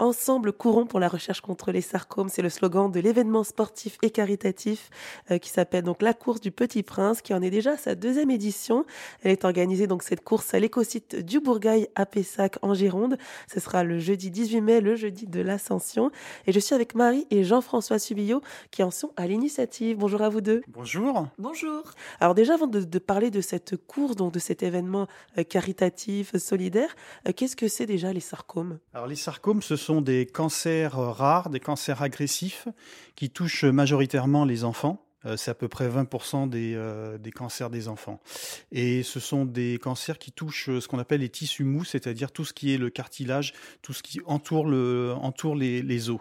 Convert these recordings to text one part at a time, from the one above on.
Ensemble, courons pour la recherche contre les sarcomes. C'est le slogan de l'événement sportif et caritatif euh, qui s'appelle donc la course du Petit Prince, qui en est déjà à sa deuxième édition. Elle est organisée donc cette course à l'écosite du Bourgail à Pessac en Gironde. Ce sera le jeudi 18 mai, le jeudi de l'Ascension. Et je suis avec Marie et Jean-François Subillot qui en sont à l'initiative. Bonjour à vous deux. Bonjour. Bonjour. Alors déjà, avant de, parler de cette course, donc de cet événement euh, caritatif, solidaire, euh, qu'est-ce que c'est déjà les sarcomes? Alors les sarcomes, ce sont des cancers euh, rares, des cancers agressifs qui touchent majoritairement les enfants. Euh, c'est à peu près 20% des, euh, des, cancers des enfants. Et ce sont des cancers qui touchent ce qu'on appelle les tissus mous, c'est-à-dire tout ce qui est le cartilage, tout ce qui entoure, le, entoure les os.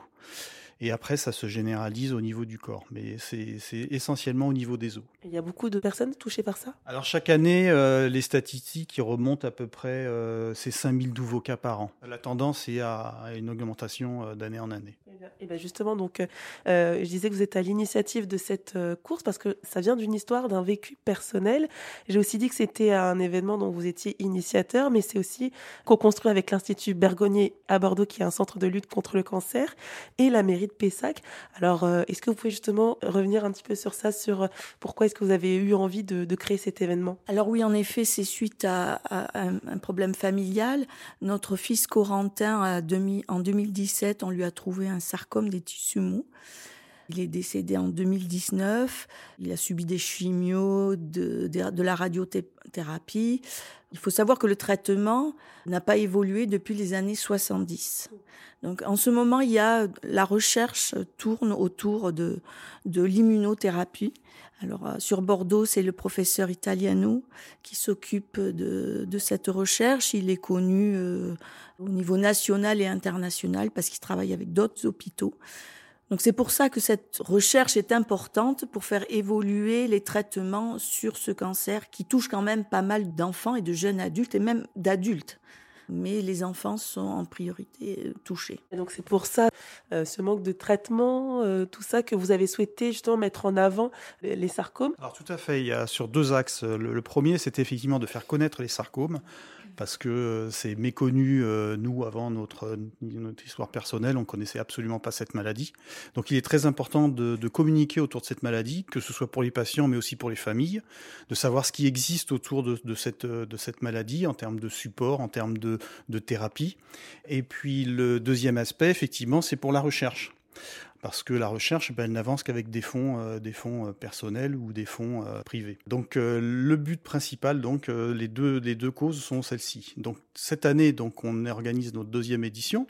Et après, ça se généralise au niveau du corps, mais c'est essentiellement au niveau des os. Il y a beaucoup de personnes touchées par ça? Alors chaque année, euh, les statistiques remontent à peu près euh, c'est 5000 nouveaux cas par an. La tendance est à, une augmentation euh, d'année en année. Bien, ben justement, donc, euh, je disais que vous êtes à l'initiative de cette course parce que ça vient d'une histoire, d'un vécu personnel. J'ai aussi dit que c'était un événement dont vous étiez initiateur, mais c'est aussi co-construit avec l'Institut Bergonier à Bordeaux, qui est un centre de lutte contre le cancer, et la mairie de Pessac. Alors, euh, est-ce que vous pouvez justement revenir un petit peu sur ça, sur euh, pourquoi est-ce que vous avez eu envie de, créer cet événement? Alors oui, en effet, c'est suite à, un, problème familial. Notre fils Corentin, demi, en 2017, on lui a trouvé un sarcome des tissus mous. Il est décédé en 2019. Il a subi des chimios, de, de, la radiothérapie. Il faut savoir que le traitement n'a pas évolué depuis les années 70. Donc en ce moment, il y a la recherche tourne autour de, de l'immunothérapie. Alors euh, sur Bordeaux, c'est le professeur Italiano qui s'occupe de, de, cette recherche. Il est connu euh, au niveau national et international parce qu'il travaille avec d'autres hôpitaux. Donc c'est pour ça que cette recherche est importante pour faire évoluer les traitements sur ce cancer qui touche quand même pas mal d'enfants et de jeunes adultes et même d'adultes mais les enfants sont en priorité euh, touchés. Et donc c'est pour ça, euh, ce manque de traitement, euh, tout ça que vous avez souhaité justement mettre en avant les, sarcomes? Alors tout à fait, il y a sur deux axes. le premier, c'était effectivement de faire connaître les sarcomes parce que euh, c'est méconnu, euh, nous, avant notre, notre histoire personnelle, on connaissait absolument pas cette maladie. Donc il est très important de, de, communiquer autour de cette maladie, que ce soit pour les patients, mais aussi pour les familles, de savoir ce qui existe autour de, de cette, de cette maladie en termes de support, en termes de, de thérapie. Et puis le deuxième aspect, effectivement, c'est pour la recherche parce que la recherche, ben, n'avance qu'avec des fonds, euh, des fonds euh, personnels ou des fonds euh, privés. Donc le but principal, donc les deux, causes sont celles-ci. Donc cette année, on organise notre deuxième édition.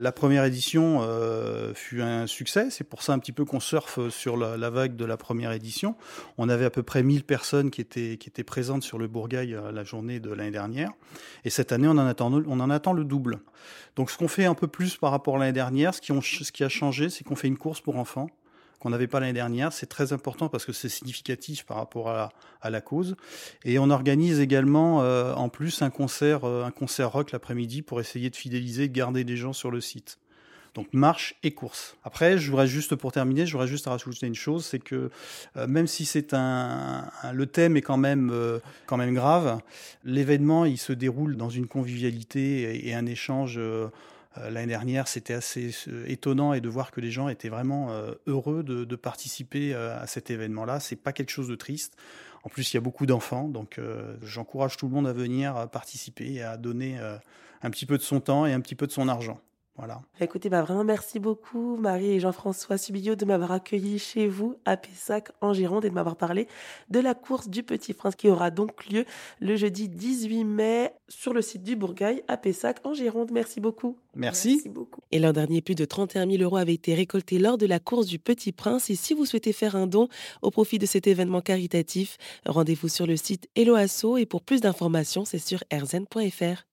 La première édition euh, fut un succès, c'est pour ça un petit peu qu'on surfe sur la, vague de la première édition. On avait à peu près 1000 personnes qui étaient, qui étaient présentes sur le Bourgail à la journée de l'année dernière. Et cette année, on en attend, on en attend le double. Donc ce qu'on fait un peu plus par rapport à l'année dernière, ce qui, ce qui a changé, c'est qu'on fait une course pour enfants qu'on n'avait pas l'année dernière. C'est très important parce que c'est significatif par rapport à la, cause. Et on organise également euh, en plus un concert, euh, un concert rock l'après-midi pour essayer de fidéliser, de garder des gens sur le site. Donc marche et course. Après, je voudrais juste pour terminer, je voudrais juste rajouter une chose, c'est que euh, même si c'est un, le thème est quand même quand même grave, l'événement il se déroule dans une convivialité et, un échange l'année dernière, c'était assez euh, étonnant et de voir que les gens étaient vraiment euh, heureux de, participer à cet événement-là. C'est pas quelque chose de triste. En plus, il y a beaucoup d'enfants, donc j'encourage tout le monde à venir participer et à donner un petit peu de son temps et un petit peu de son argent. Voilà. Écoutez, bah vraiment merci beaucoup Marie et Jean-François Subillot de m'avoir accueilli chez vous à Pessac en Gironde et de m'avoir parlé de la course du Petit Prince qui aura donc lieu le jeudi 18 mai sur le site du Bourgail à Pessac en Gironde. Merci beaucoup. Merci. merci beaucoup. Et l'an dernier, plus de 31 000 euros avaient été récoltés lors de la course du Petit Prince. Et si vous souhaitez faire un don au profit de cet événement caritatif, rendez-vous sur le site Eloasso et pour plus d'informations, c'est sur erzen.fr.